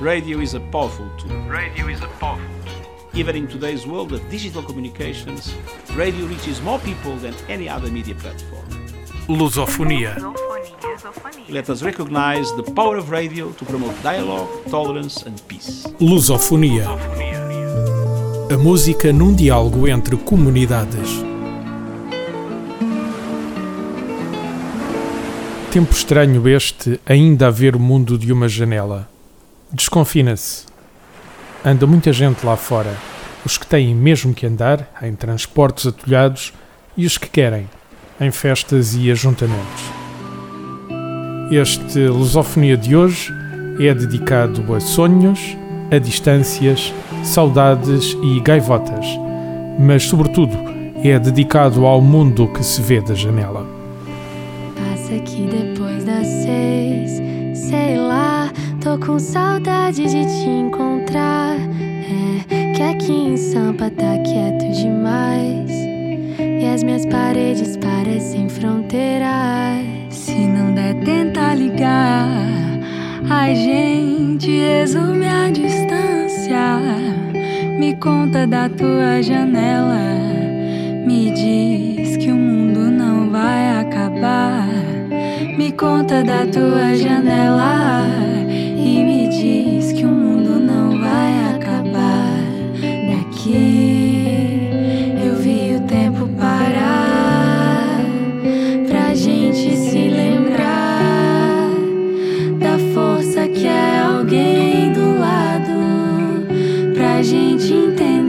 Radio is a powerful tool. Radio is a powerful Even in today's world of digital communications, radio reaches more people than any other media platform. Lusofonia. Let us recognize the power of radio to promote dialogue, tolerance and peace. Lusofonia. A música num diálogo entre comunidades. Tempo estranho este, ainda a ver o mundo de uma janela. Desconfina-se. Anda muita gente lá fora. Os que têm mesmo que andar, em transportes atolhados, e os que querem, em festas e ajuntamentos. Este Lusofonia de hoje é dedicado a sonhos, a distâncias, saudades e gaivotas, mas, sobretudo, é dedicado ao mundo que se vê da janela. Passa aqui depois das seis, sei lá, tô com saudade de te encontrar. É que aqui em Sampa tá quieto demais. E as minhas paredes parecem fronteiras. Se não der, tenta ligar. A gente resume a distância. Me conta da tua janela. Me diz que o mundo não vai acabar. Me conta da tua janela. Gente entender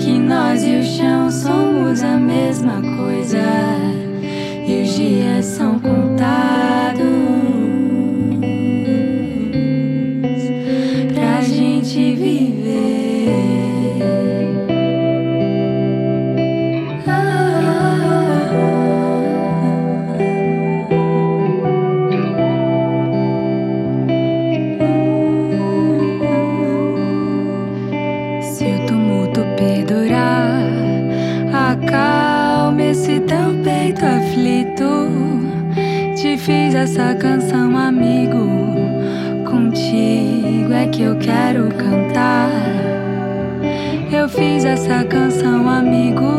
que nós e o chão somos a mesma coisa. Essa canção, amigo. Contigo é que eu quero cantar. Eu fiz essa canção, amigo,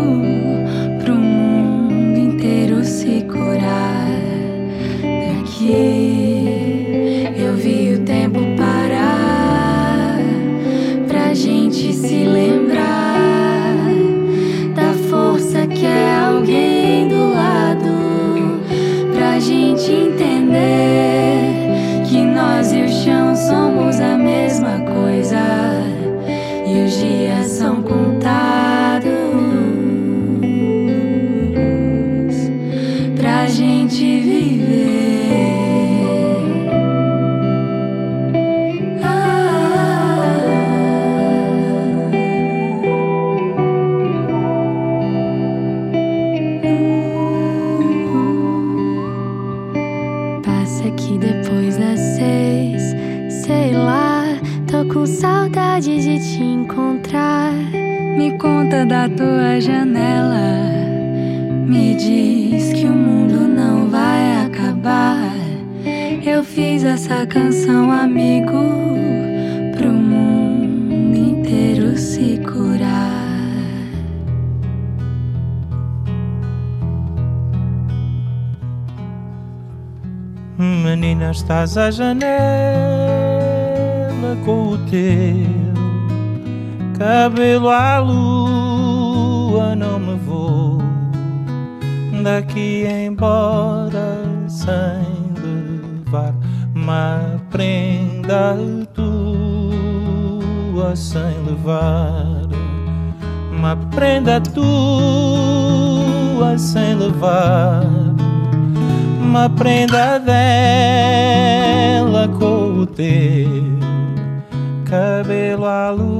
Me conta da tua janela, me diz que o mundo não vai acabar. Eu fiz essa canção, amigo, pro mundo inteiro se curar. Menina, estás à janela com o teu cabelo à lua. Não me vou daqui embora sem levar uma prenda tua, sem levar uma prenda tua, sem levar uma prenda dela com o teu cabelo à lua,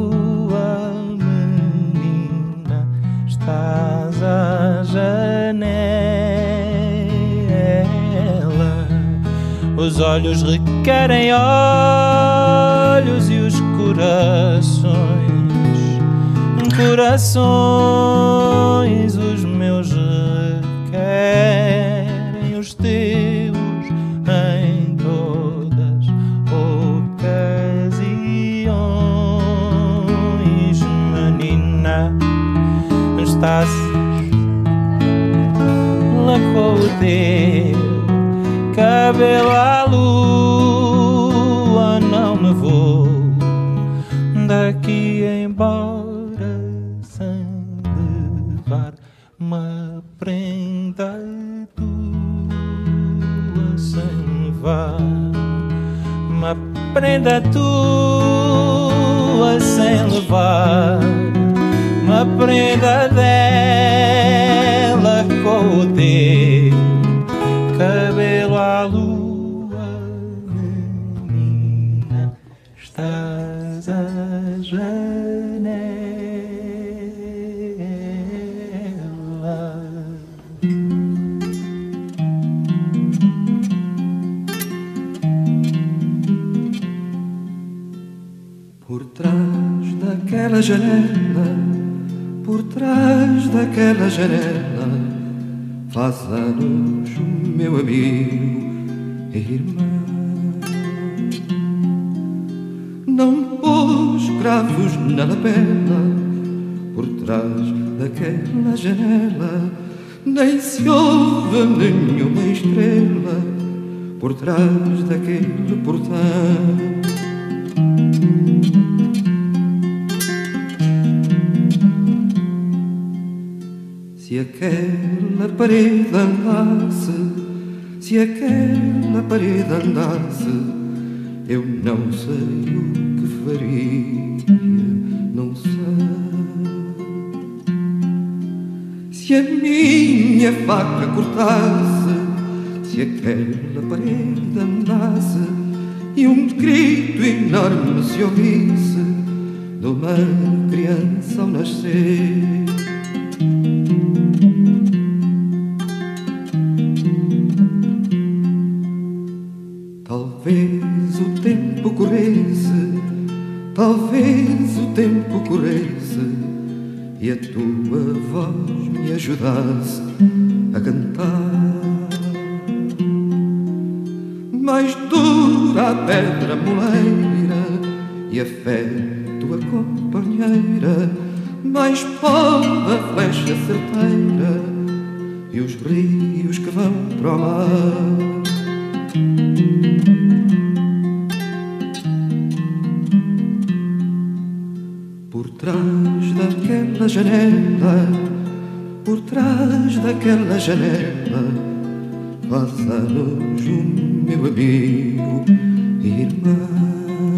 os olhos requerem olhos e os corações, corações, os meus requerem os teus em todas ocasiões, menina, estás lá com o teu cabelo à lua, não me vou daqui embora sem levar uma prenda tua, sem levar uma prenda tua, sem levar uma prenda dela com o teu daquela janela, por trás daquela janela, faz anos o meu amigo e irmão. Não pôs cravos na lapela, por trás daquela janela, nem se ouve nenhuma estrela, por trás daquele portão. Se aquela parede andasse, se aquela parede andasse, eu não sei o que faria, não sei. Se a minha faca cortasse, se aquela parede andasse, e um grito enorme se ouvisse de uma criança ao nascer. Talvez o tempo corresse, talvez o tempo corresse e a tua voz me ajudasse a cantar. Mais dura a pedra moleira e a fé tua companheira, mais pode a flecha certeira e os rios que vão para o mar. Por trás daquela janela, por trás daquela janela, faz anos o meu amigo e irmão.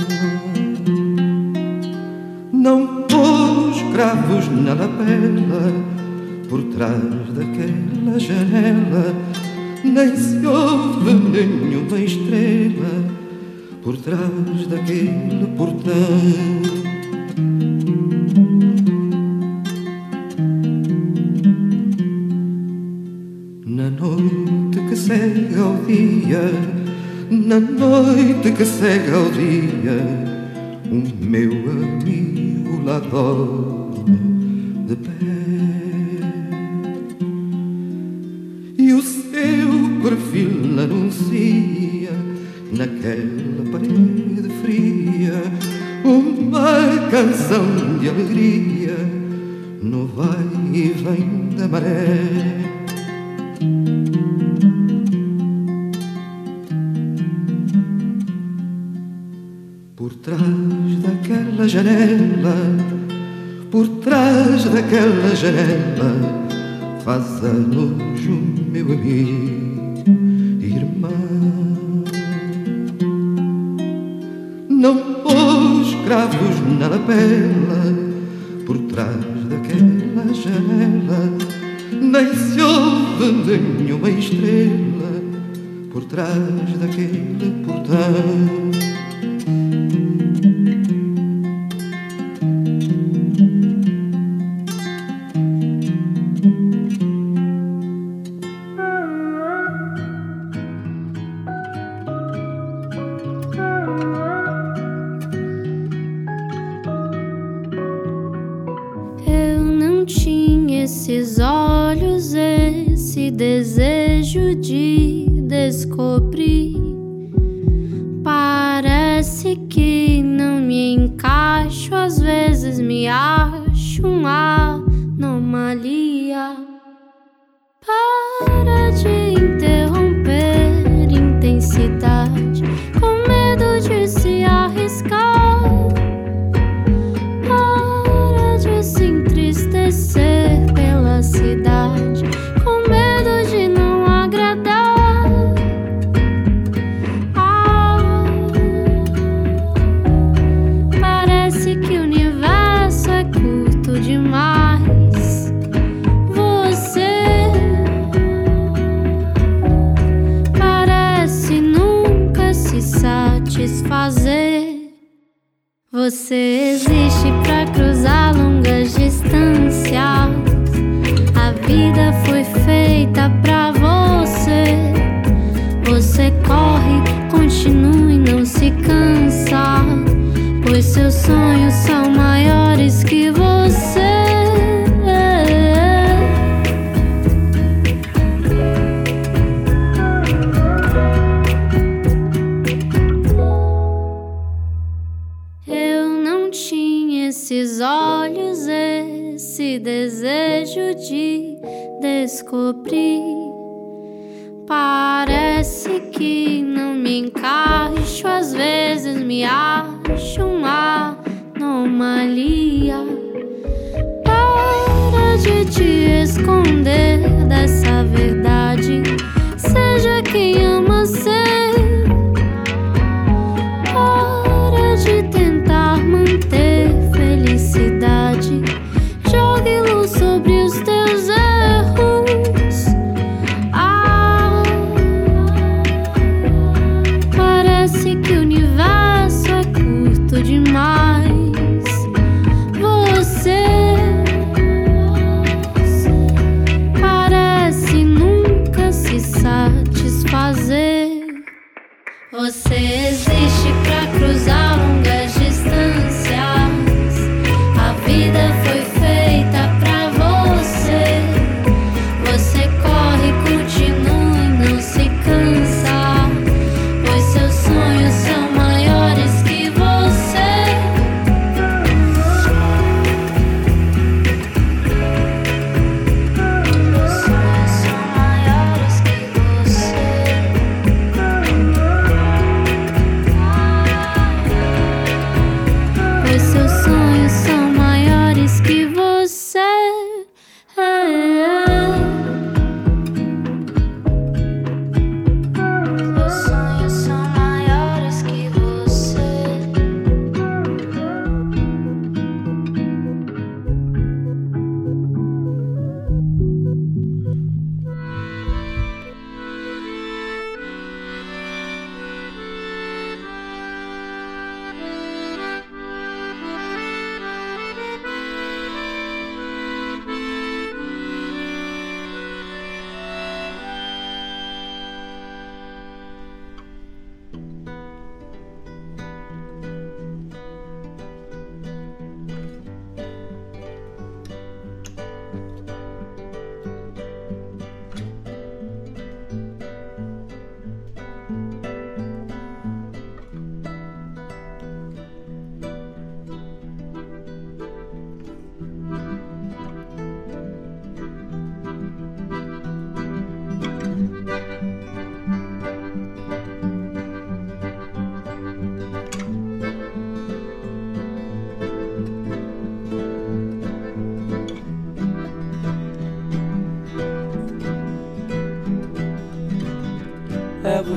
Não pôs cravos na lapela, por trás daquela janela, nem se ouve nenhuma estrela, por trás daquele portão. Na noite que segue ao dia, na noite que segue ao dia, o meu amigo lá dorme de pé. Naquela parede fria uma canção de alegria no vai e vem da maré. Por trás daquela janela, por trás daquela janela, faz anos o meu amigo cravos na lapela, por trás daquela janela, nem se ouve nenhuma estrela, por trás daquele portão. Esse desejo de descobrir. Parece que não me encaixo, às vezes me acho uma anomalia. Você existe para cruzar longas distâncias. A vida foi feita para você. Você corre, continua e não se cansa. Pois seus sonhos são vezes me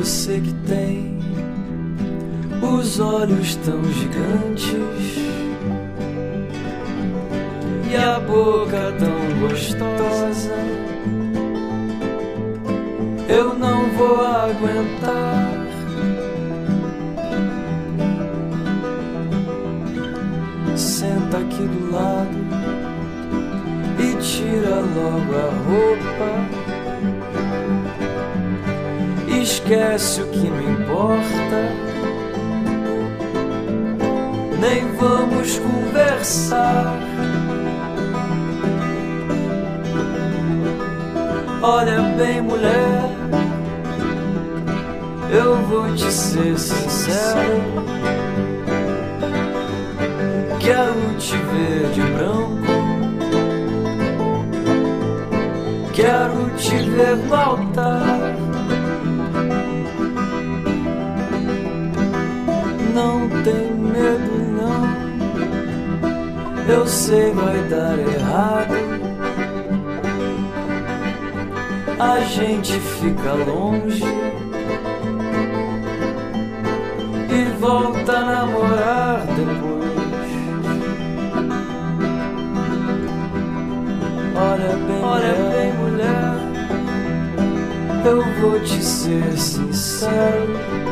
você que tem os olhos tão gigantes e a boca tão gostosa. Eu não vou aguentar. Senta aqui do lado e tira logo a roupa. Esquece o que não importa. Nem vamos conversar. Olha bem, mulher, eu vou te ser sincero. Quero te ver de branco. Quero te ver no Eu sei vai dar errado. A gente fica longe e volta a namorar depois. Olha bem, olha bem, mulher. Eu vou te ser sincero.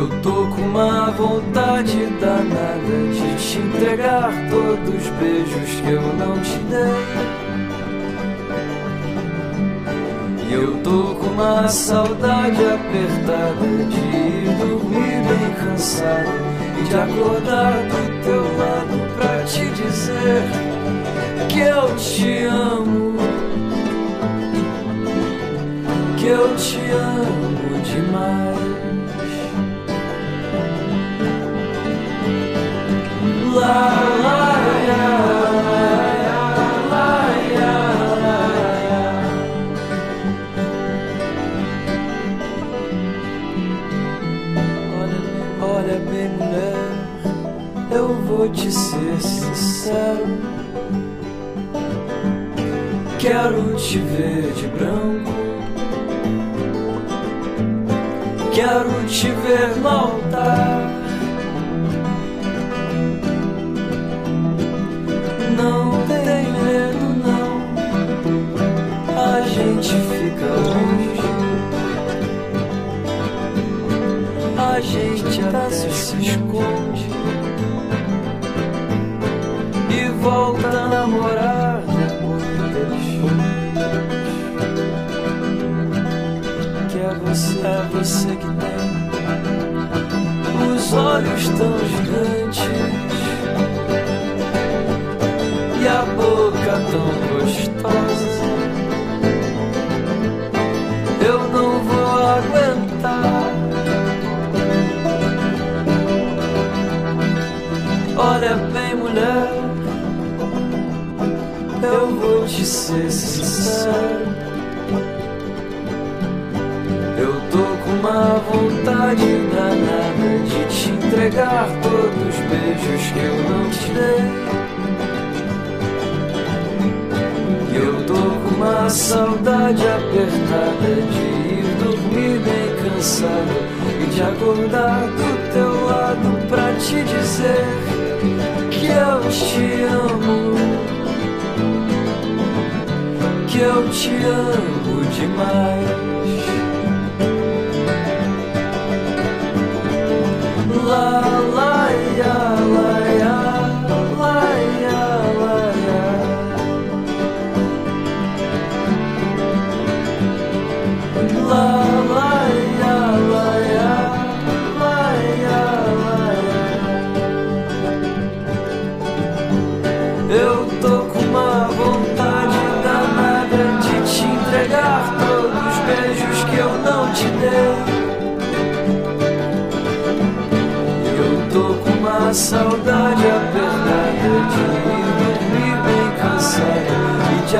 Eu tô com uma vontade danada de te entregar todos os beijos que eu não te dei. E eu tô com uma saudade apertada de ir dormir bem cansado e de acordar do teu lado pra te dizer que eu te amo. Que eu te amo demais. Quero te ver de branco. Quero te ver no altar. não tem medo não. A gente fica longe. A gente até se esconde. E volta a namorar você, que tem Os olhos tão gigantes e a boca tão gostosa. Eu não vou aguentar. Olha bem, mulher, eu vou te ser sincero. Vontade danada de te entregar todos os beijos que eu não te dei. Eu tô com uma saudade apertada de ir dormir bem cansado e de acordar do teu lado pra te dizer que eu te amo, que eu te amo demais.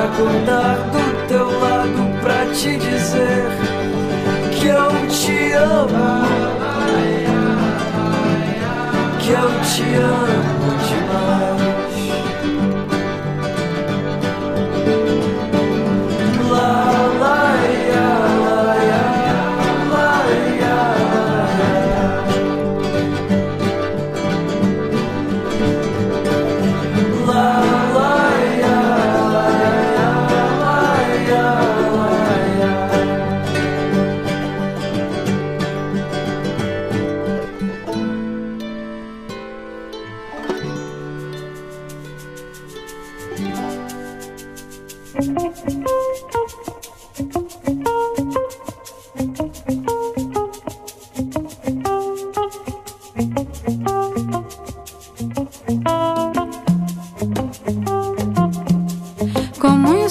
Acordar do teu lado pra te dizer que eu te amo, que eu te amo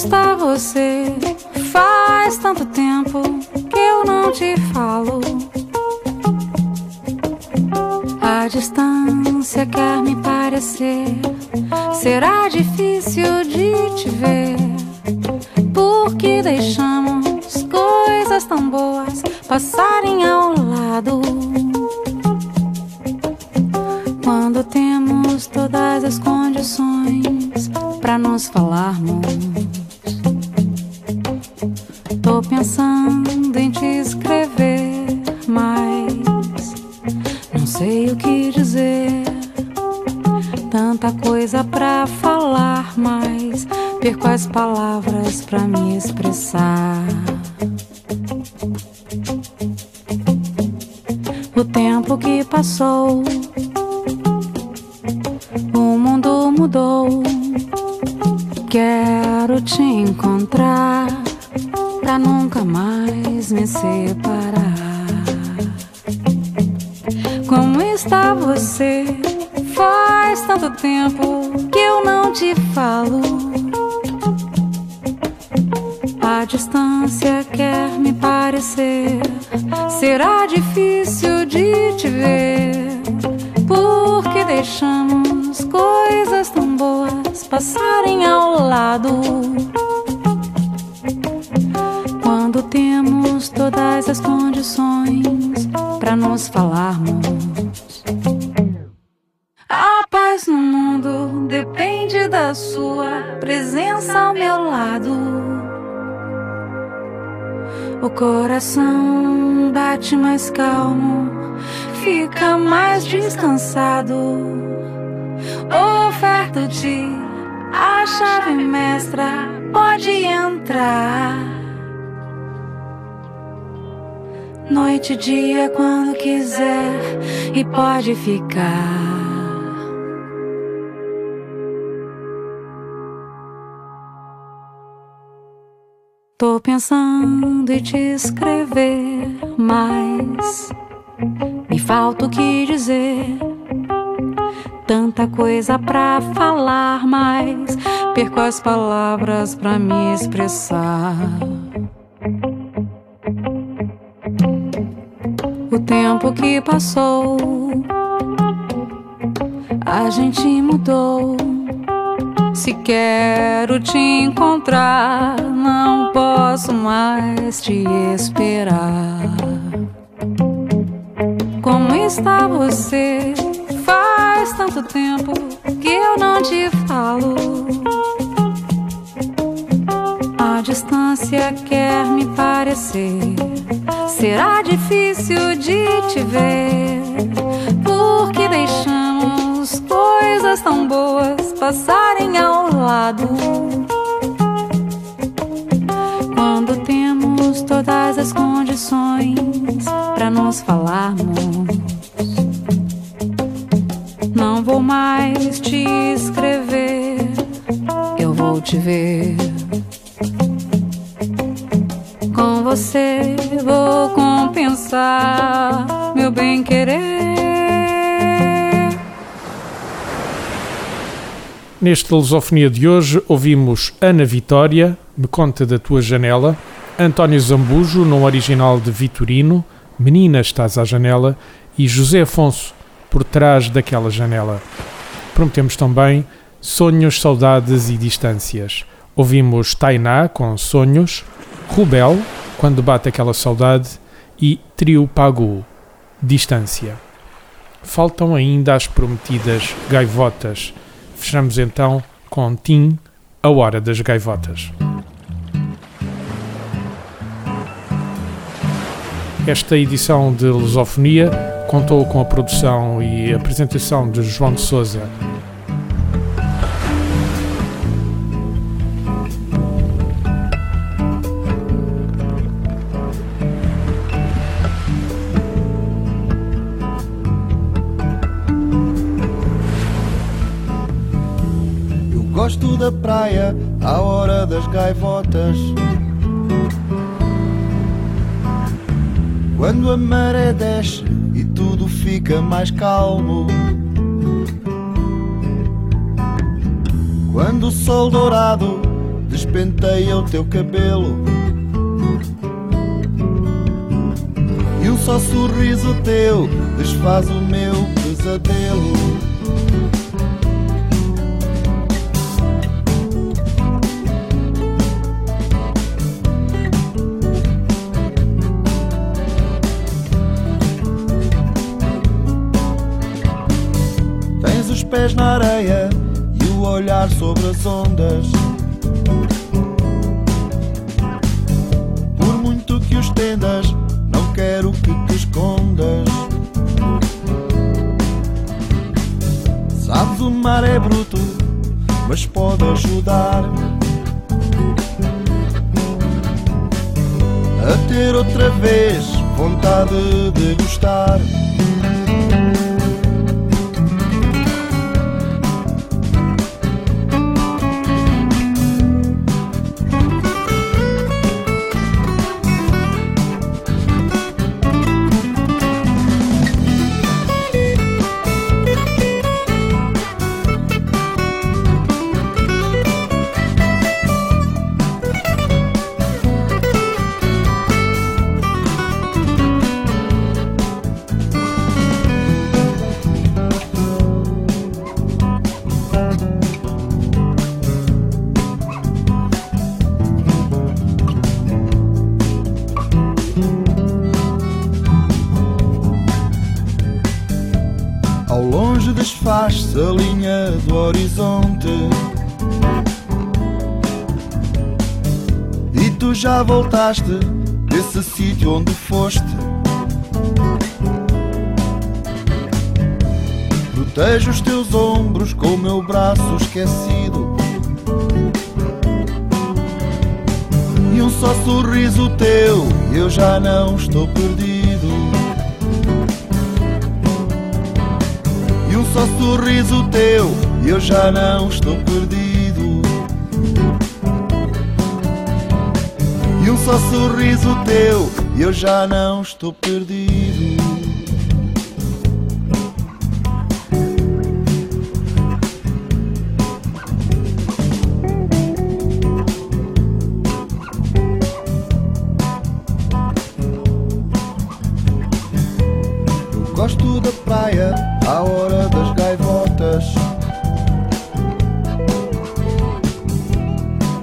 está você? Faz tanto tempo que eu não te falo. A distância quer me parecer. Será difícil de te ver. Porque deixamos coisas tão boas passarem ao lado. Quando temos todas as condições para nos falarmos. Pensando em te escrever, mas não sei o que dizer. Tanta coisa pra falar, mas perco as palavras pra me expressar. o tempo que passou, o mundo mudou. Quero te encontrar pra nunca mais me separar. Como está você? Faz tanto tempo que eu não te falo. A distância quer me parecer. Será difícil de te ver. Porque deixamos coisas tão boas passarem ao lado. Temos todas as condições para nos falarmos. A paz no mundo depende da sua presença ao meu lado. O coração bate mais calmo, fica mais descansado. Oferto-te a chave mestra, pode entrar. Noite e dia quando quiser e pode ficar. Tô pensando em te escrever, mas me falta o que dizer. Tanta coisa pra falar, mas perco as palavras pra me expressar. O tempo que passou, a gente mudou. Se quero te encontrar, não posso mais te esperar. Como está você? Faz tanto tempo que eu não te falo. A distância quer me parecer. Será difícil de te ver. Porque deixamos coisas tão boas passarem ao lado. Quando temos todas as condições para nos falarmos. Não vou mais te escrever, eu vou te ver. Você vou compensar meu bem-querer. Neste Lusofonia de hoje ouvimos Ana Vitória, Me Conta da Tua Janela, António Zambujo, no original de Vitorino, Menina Estás à Janela e José Afonso, Por Trás daquela Janela. Prometemos também Sonhos, Saudades e Distâncias. Ouvimos Tainá com Sonhos, Rubel, Quando Bate Aquela Saudade e Trio Pagu, Distância. Faltam ainda as prometidas gaivotas. Fechamos então com Tim, A Hora das Gaivotas. Esta edição de Lusofonia contou com a produção e apresentação de João de Souza. Da praia à hora das gaivotas. Quando a maré desce e tudo fica mais calmo. Quando o sol dourado despenteia o teu cabelo. E um só sorriso teu desfaz o meu pesadelo. Pés na areia e o olhar sobre as ondas. Por muito que os tendas, não quero que te escondas. Sabes, o mar é bruto, mas pode ajudar a ter outra vez vontade de gostar. Já voltaste desse sítio onde foste. Protejo os teus ombros com o meu braço esquecido. E um só sorriso teu eu já não estou perdido. E um só sorriso teu eu já não estou perdido. E um só sorriso teu e eu já não estou perdido. Eu gosto da praia à hora das gaivotas.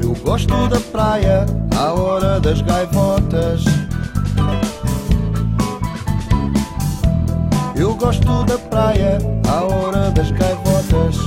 Eu gosto da praia à hora das gaivotas. Eu gosto da praia à hora das gaivotas.